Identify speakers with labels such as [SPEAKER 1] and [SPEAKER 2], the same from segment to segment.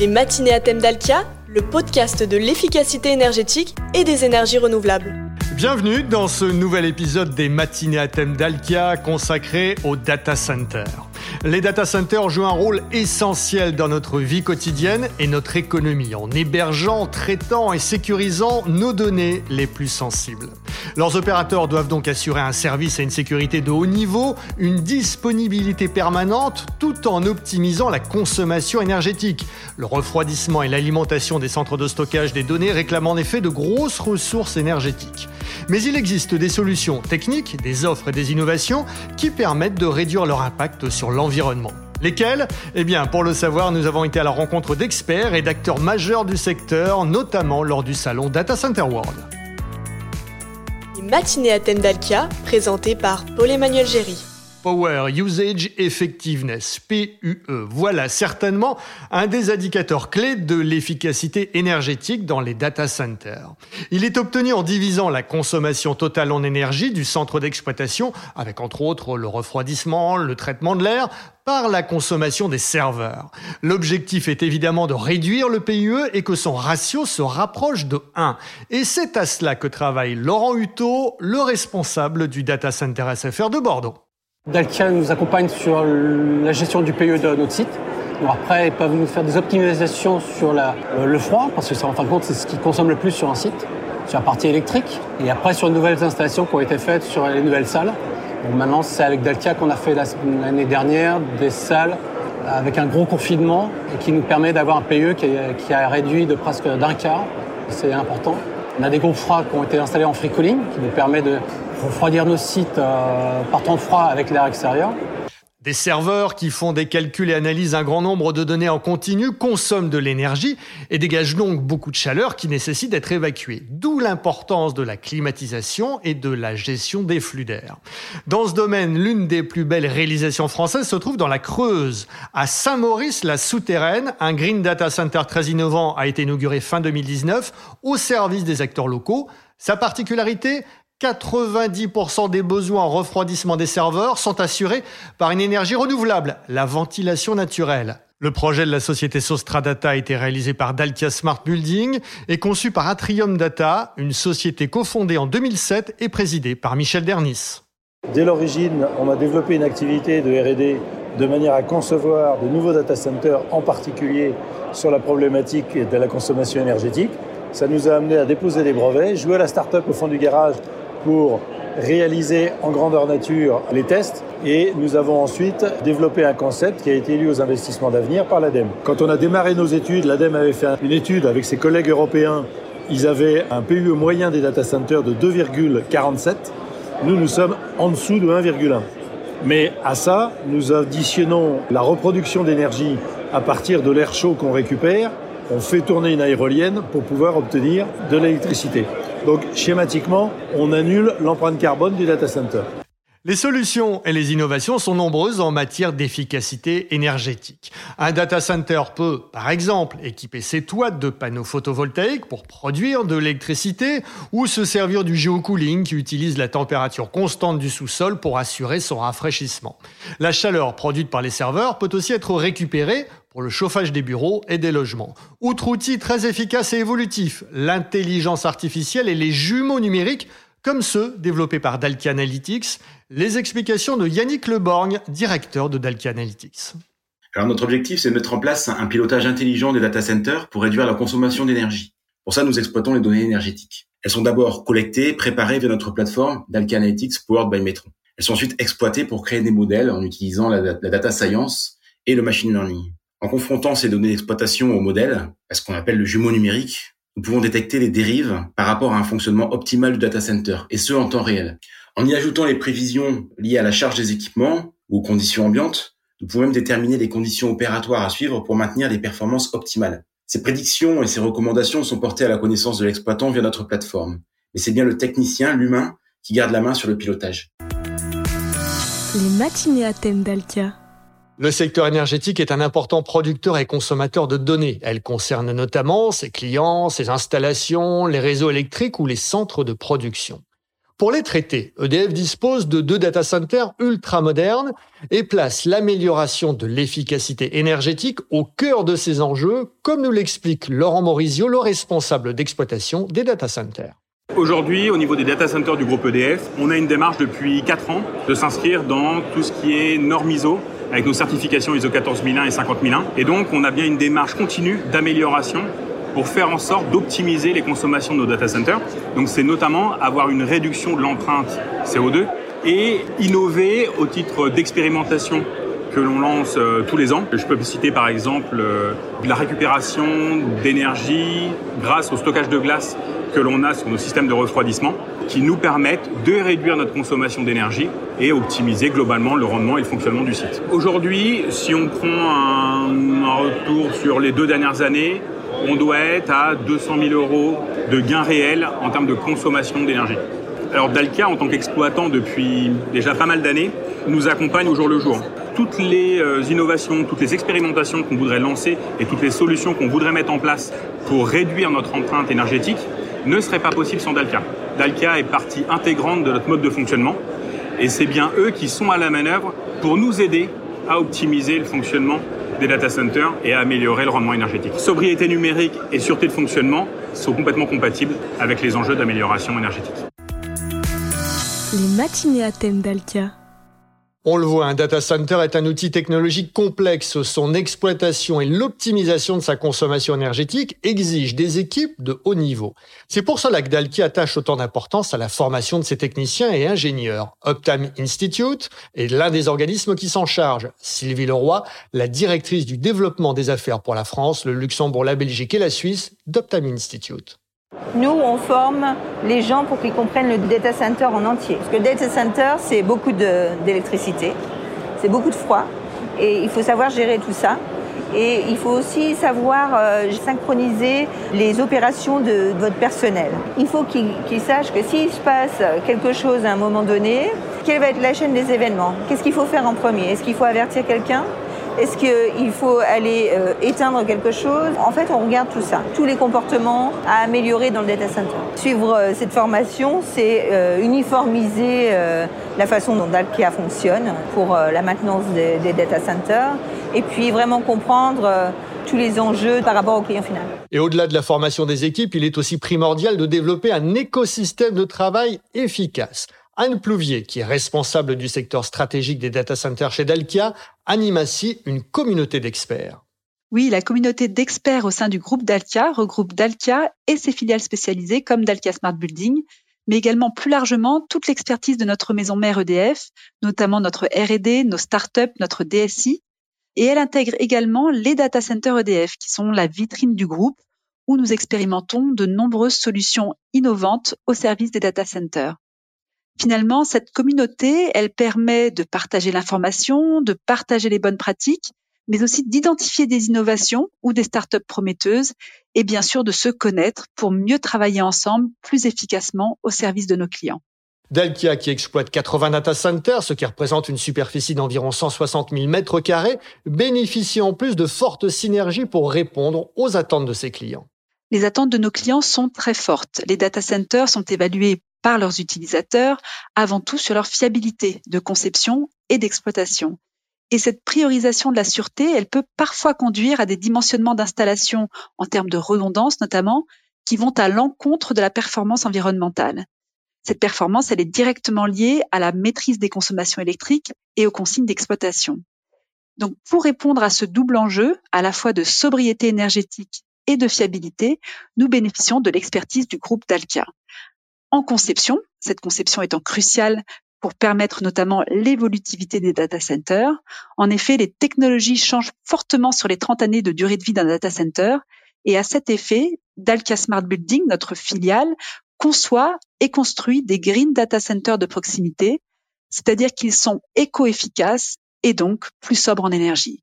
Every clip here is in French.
[SPEAKER 1] Les matinées à thème d'Alkia, le podcast de l'efficacité énergétique et des énergies renouvelables.
[SPEAKER 2] Bienvenue dans ce nouvel épisode des matinées à thème d'Alkia consacré au data center. Les data centers jouent un rôle essentiel dans notre vie quotidienne et notre économie en hébergeant, traitant et sécurisant nos données les plus sensibles. Leurs opérateurs doivent donc assurer un service et une sécurité de haut niveau, une disponibilité permanente tout en optimisant la consommation énergétique. Le refroidissement et l'alimentation des centres de stockage des données réclament en effet de grosses ressources énergétiques. Mais il existe des solutions techniques, des offres et des innovations qui permettent de réduire leur impact sur l'environnement. Lesquels Eh bien, pour le savoir, nous avons été à la rencontre d'experts et d'acteurs majeurs du secteur, notamment lors du salon Data Center World.
[SPEAKER 1] À thème d'Alkia, présentées par Paul-Emmanuel Géry.
[SPEAKER 2] Power Usage Effectiveness, PUE. Voilà certainement un des indicateurs clés de l'efficacité énergétique dans les data centers. Il est obtenu en divisant la consommation totale en énergie du centre d'exploitation, avec entre autres le refroidissement, le traitement de l'air, par la consommation des serveurs. L'objectif est évidemment de réduire le PUE et que son ratio se rapproche de 1. Et c'est à cela que travaille Laurent Hutto, le responsable du data center SFR de Bordeaux.
[SPEAKER 3] Dalkia nous accompagne sur la gestion du PE de notre site. après, ils peuvent nous faire des optimisations sur euh, le froid, parce que ça, en fin de compte, c'est ce qui consomme le plus sur un site, sur la partie électrique. Et après, sur les nouvelles installations qui ont été faites sur les nouvelles salles. maintenant, c'est avec Dalkia qu'on a fait l'année dernière des salles avec un gros confinement et qui nous permet d'avoir un PE qui a réduit de presque d'un quart. C'est important. On a des groupes froids qui ont été installés en free cooling, qui nous permet de refroidir nos sites euh, par temps froid avec l'air extérieur.
[SPEAKER 2] Des serveurs qui font des calculs et analysent un grand nombre de données en continu consomment de l'énergie et dégagent donc beaucoup de chaleur qui nécessite d'être évacuée. D'où l'importance de la climatisation et de la gestion des flux d'air. Dans ce domaine, l'une des plus belles réalisations françaises se trouve dans la Creuse. À Saint-Maurice, la souterraine, un green data center très innovant a été inauguré fin 2019 au service des acteurs locaux. Sa particularité, 90% des besoins en refroidissement des serveurs sont assurés par une énergie renouvelable, la ventilation naturelle. Le projet de la société Sostradata a été réalisé par Dalkia Smart Building et conçu par Atrium Data, une société cofondée en 2007 et présidée par Michel Dernis.
[SPEAKER 4] Dès l'origine, on a développé une activité de R&D de manière à concevoir de nouveaux data centers, en particulier sur la problématique de la consommation énergétique. Ça nous a amené à déposer des brevets, jouer à la start-up au fond du garage pour réaliser en grandeur nature les tests et nous avons ensuite développé un concept qui a été élu aux investissements d'avenir par l'ADEME. Quand on a démarré nos études, l'ADEME avait fait une étude avec ses collègues européens. Ils avaient un PUE moyen des data centers de 2,47. Nous, nous sommes en dessous de 1,1. Mais à ça, nous additionnons la reproduction d'énergie à partir de l'air chaud qu'on récupère. On fait tourner une aérolienne pour pouvoir obtenir de l'électricité. Donc schématiquement, on annule l'empreinte carbone du data center.
[SPEAKER 2] Les solutions et les innovations sont nombreuses en matière d'efficacité énergétique. Un data center peut, par exemple, équiper ses toits de panneaux photovoltaïques pour produire de l'électricité ou se servir du géocooling qui utilise la température constante du sous-sol pour assurer son rafraîchissement. La chaleur produite par les serveurs peut aussi être récupérée pour le chauffage des bureaux et des logements. Outre outils très efficaces et évolutifs, l'intelligence artificielle et les jumeaux numériques, comme ceux développés par Dalkia Analytics, les explications de Yannick Leborgne, directeur de Dalkia Analytics.
[SPEAKER 5] Alors notre objectif, c'est de mettre en place un pilotage intelligent des data centers pour réduire la consommation d'énergie. Pour ça, nous exploitons les données énergétiques. Elles sont d'abord collectées, préparées via notre plateforme Dalkia Analytics Powered by Metron. Elles sont ensuite exploitées pour créer des modèles en utilisant la, la data science et le machine learning. En confrontant ces données d'exploitation au modèle, à ce qu'on appelle le jumeau numérique, nous pouvons détecter les dérives par rapport à un fonctionnement optimal du data center, et ce en temps réel. En y ajoutant les prévisions liées à la charge des équipements ou aux conditions ambiantes, nous pouvons même déterminer les conditions opératoires à suivre pour maintenir des performances optimales. Ces prédictions et ces recommandations sont portées à la connaissance de l'exploitant via notre plateforme. Mais c'est bien le technicien, l'humain, qui garde la main sur le pilotage.
[SPEAKER 1] Les matinées à thème.
[SPEAKER 2] Le secteur énergétique est un important producteur et consommateur de données. Elle concerne notamment ses clients, ses installations, les réseaux électriques ou les centres de production. Pour les traiter, EDF dispose de deux data centers ultra modernes et place l'amélioration de l'efficacité énergétique au cœur de ces enjeux, comme nous l'explique Laurent Morizio, le responsable d'exploitation des data centers.
[SPEAKER 6] Aujourd'hui, au niveau des data centers du groupe EDF, on a une démarche depuis 4 ans de s'inscrire dans tout ce qui est norme ISO avec nos certifications ISO 14001 et 50001. Et donc, on a bien une démarche continue d'amélioration pour faire en sorte d'optimiser les consommations de nos data centers. Donc c'est notamment avoir une réduction de l'empreinte CO2 et innover au titre d'expérimentation que l'on lance euh, tous les ans. Je peux citer par exemple euh, la récupération d'énergie grâce au stockage de glace que l'on a sur nos systèmes de refroidissement qui nous permettent de réduire notre consommation d'énergie et optimiser globalement le rendement et le fonctionnement du site. Aujourd'hui, si on prend un, retour sur les deux dernières années, on doit être à 200 000 euros de gains réels en termes de consommation d'énergie. Alors Dalkia, en tant qu'exploitant depuis déjà pas mal d'années, nous accompagne au jour le jour. Toutes les euh, innovations, toutes les expérimentations qu'on voudrait lancer et toutes les solutions qu'on voudrait mettre en place pour réduire notre empreinte énergétique ne seraient pas possibles sans Dalkia. Dalkia est partie intégrante de notre mode de fonctionnement et c'est bien eux qui sont à la manœuvre pour nous aider à optimiser le fonctionnement des data centers et à améliorer le rendement énergétique. Sobriété numérique et sûreté de fonctionnement sont complètement compatibles avec les enjeux d'amélioration énergétique.
[SPEAKER 1] Les matinées à thème.
[SPEAKER 2] On le voit, un data center est un outil technologique complexe. Son exploitation et l'optimisation de sa consommation énergétique exigent des équipes de haut niveau. C'est pour cela que Dalki attache autant d'importance à la formation de ses techniciens et ingénieurs. Uptime Institute est l'un des organismes qui s'en charge. Sylvie Leroy, la directrice du développement des affaires pour la France, le Luxembourg, la Belgique et la Suisse d'Uptime Institute.
[SPEAKER 7] Nous, on forme les gens pour qu'ils comprennent le data center en entier. Parce que le data center, c'est beaucoup d'électricité, c'est beaucoup de froid, et il faut savoir gérer tout ça. Et il faut aussi savoir euh, synchroniser les opérations de, votre personnel. Il faut qu'ils sachent que s'il se passe quelque chose à un moment donné, quelle va être la chaîne des événements? Qu'est-ce qu'il faut faire en premier? Est-ce qu'il faut avertir quelqu'un? Est-ce qu'il faut aller euh, éteindre quelque chose? En fait, on regarde tout ça, tous les comportements à améliorer dans le data center. Suivre euh, cette formation, c'est euh, uniformiser la façon dont Dalkia fonctionne pour la maintenance des, des, data centers et puis vraiment comprendre tous les enjeux par rapport au client final.
[SPEAKER 2] Et au-delà de la formation des équipes, il est aussi primordial de développer un écosystème de travail efficace. Anne Plouvier, qui est responsable du secteur stratégique des data centers chez Dalkia, anime ainsi une communauté d'experts.
[SPEAKER 8] Oui, la communauté d'experts au sein du groupe Dalkia regroupe Dalkia et ses filiales spécialisées comme Dalkia Smart Building, mais également plus largement toute l'expertise de notre maison mère EDF, notamment notre R&D, nos startups, notre DSI. Et elle intègre également les data centers EDF, qui sont la vitrine du groupe, où nous expérimentons de nombreuses solutions innovantes au service des data centers. Finalement, cette communauté, elle permet de partager l'information, de partager les bonnes pratiques, mais aussi d'identifier des innovations ou des startups prometteuses et bien sûr de se connaître pour mieux travailler ensemble plus efficacement au service de nos clients.
[SPEAKER 2] Dalkia, qui exploite 80 data centers, ce qui représente une superficie d'environ 160 000 mètres carrés, bénéficie en plus de fortes synergies pour répondre aux attentes de ses clients.
[SPEAKER 8] Les attentes de nos clients sont très fortes. Les data centers sont évalués par leurs utilisateurs, avant tout sur leur fiabilité de conception et d'exploitation. Et cette priorisation de la sûreté, elle peut parfois conduire à des dimensionnements d'installation en termes de redondance notamment, qui vont à l'encontre de la performance environnementale. Cette performance, elle est directement liée à la maîtrise des consommations électriques et aux consignes d'exploitation. Donc, pour répondre à ce double enjeu, à la fois de sobriété énergétique et de fiabilité, nous bénéficions de l'expertise du groupe Dalkia en conception, cette conception étant cruciale pour permettre notamment l'évolutivité des data centers. En effet, les technologies changent fortement sur les 30 années de durée de vie d'un data center et à cet effet, Dalkia Smart Building, notre filiale, conçoit et construit des green data centers de proximité, c'est-à-dire qu'ils sont éco-efficaces et donc plus sobres en énergie.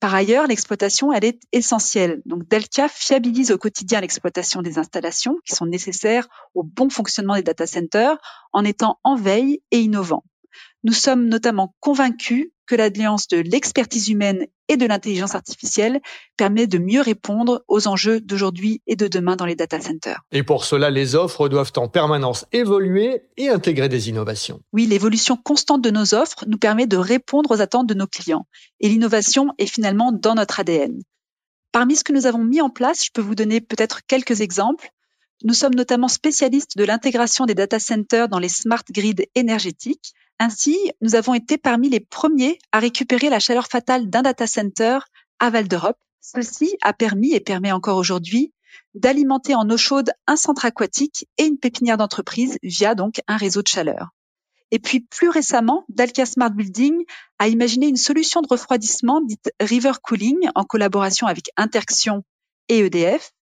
[SPEAKER 8] Par ailleurs, l'exploitation, elle est essentielle. Donc, Delta fiabilise au quotidien l'exploitation des installations qui sont nécessaires au bon fonctionnement des data centers en étant en veille et innovant. Nous sommes notamment convaincus que l'alliance de l'expertise humaine et de l'intelligence artificielle permet de mieux répondre aux enjeux d'aujourd'hui et de demain dans les data centers.
[SPEAKER 2] Et pour cela, les offres doivent en permanence évoluer et intégrer des innovations.
[SPEAKER 8] Oui, l'évolution constante de nos offres nous permet de répondre aux attentes de nos clients. Et l'innovation est finalement dans notre ADN. Parmi ce que nous avons mis en place, je peux vous donner peut-être quelques exemples. Nous sommes notamment spécialistes de l'intégration des data centers dans les smart grids énergétiques. Ainsi, nous avons été parmi les premiers à récupérer la chaleur fatale d'un data center à Val d'Europe. Ceci a permis et permet encore aujourd'hui d'alimenter en eau chaude un centre aquatique et une pépinière d'entreprise via donc un réseau de chaleur. Et puis plus récemment, Dalkia Smart Building a imaginé une solution de refroidissement dite River Cooling en collaboration avec Interxion et EDF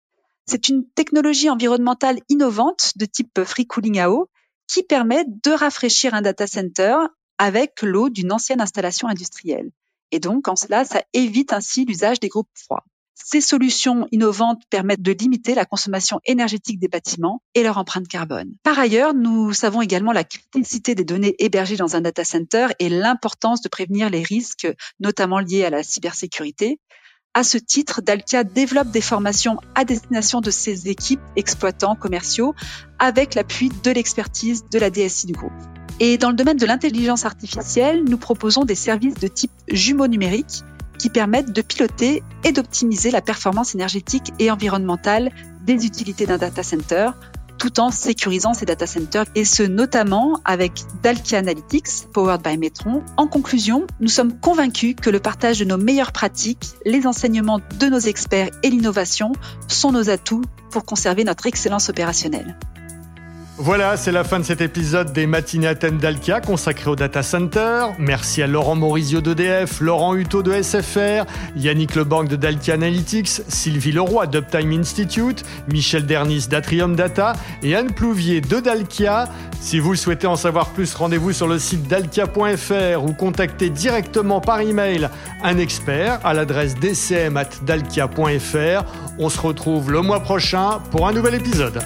[SPEAKER 8] c'est une technologie environnementale innovante de type free cooling à eau qui permet de rafraîchir un data center avec l'eau d'une ancienne installation industrielle. Et donc, en cela, ça évite ainsi l'usage des groupes froids. Ces solutions innovantes permettent de limiter la consommation énergétique des bâtiments et leur empreinte carbone. Par ailleurs, nous savons également la criticité des données hébergées dans un data center et l'importance de prévenir les risques, notamment liés à la cybersécurité. À ce titre, Dalkia développe des formations à destination de ses équipes exploitants commerciaux avec l'appui de l'expertise de la DSI du groupe. Et dans le domaine de l'intelligence artificielle, nous proposons des services de type jumeaux numériques qui permettent de piloter et d'optimiser la performance énergétique et environnementale des utilités d'un data center tout en sécurisant ces data centers et ce notamment avec Dalkia Analytics powered by Metron. En conclusion, nous sommes convaincus que le partage de nos meilleures pratiques, les enseignements de nos experts et l'innovation sont nos atouts pour conserver notre excellence opérationnelle.
[SPEAKER 2] Voilà, c'est la fin de cet épisode des matinées à thème d'Alkia consacré au data center. Merci à Laurent Morizio d'EDF, Laurent Hutto de SFR, Yannick Lebanc de Dalkia Analytics, Sylvie Leroy d'Uptime Institute, Michel Dernis d'Atrium Data et Anne Plouvier de Dalkia. Si vous souhaitez en savoir plus, rendez-vous sur le site dalkia.fr ou contactez directement par email un expert à l'adresse dcm@dalkia.fr. On se retrouve le mois prochain pour un nouvel épisode.